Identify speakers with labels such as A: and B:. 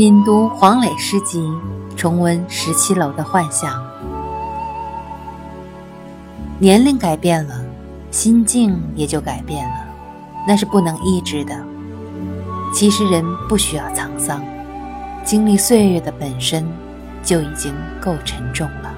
A: 品读黄磊诗集重温十七楼的幻想。年龄改变了心境也就改变了那是不能抑制的其实人不需要沧桑经历岁月的本身就已经够沉重了。